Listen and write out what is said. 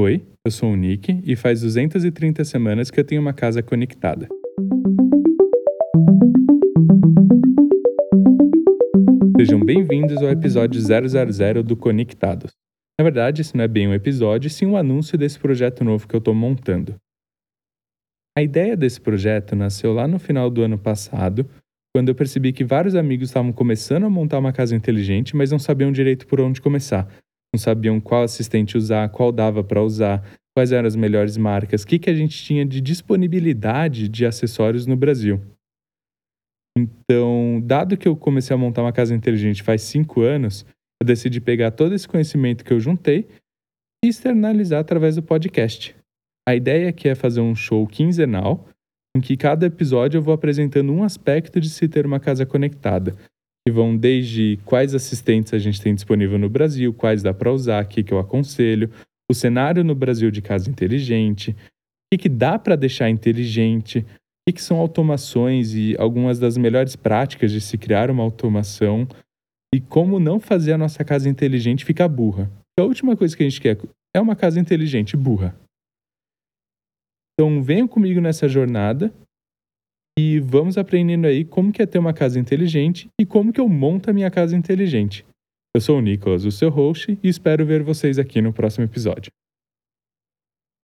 Oi, eu sou o Nick e faz 230 semanas que eu tenho uma casa conectada. Sejam bem-vindos ao episódio 000 do Conectados. Na verdade, esse não é bem um episódio, sim um anúncio desse projeto novo que eu estou montando. A ideia desse projeto nasceu lá no final do ano passado, quando eu percebi que vários amigos estavam começando a montar uma casa inteligente, mas não sabiam direito por onde começar não sabiam qual assistente usar, qual dava para usar, quais eram as melhores marcas, o que, que a gente tinha de disponibilidade de acessórios no Brasil. Então, dado que eu comecei a montar uma casa inteligente faz cinco anos, eu decidi pegar todo esse conhecimento que eu juntei e externalizar através do podcast. A ideia aqui é fazer um show quinzenal, em que cada episódio eu vou apresentando um aspecto de se ter uma casa conectada, que vão desde quais assistentes a gente tem disponível no Brasil, quais dá para usar, o que, que eu aconselho, o cenário no Brasil de casa inteligente, o que, que dá para deixar inteligente, o que, que são automações e algumas das melhores práticas de se criar uma automação e como não fazer a nossa casa inteligente ficar burra. A última coisa que a gente quer é uma casa inteligente burra. Então venham comigo nessa jornada e vamos aprendendo aí como que é ter uma casa inteligente e como que eu monto a minha casa inteligente. Eu sou o Nicolas, o seu host, e espero ver vocês aqui no próximo episódio.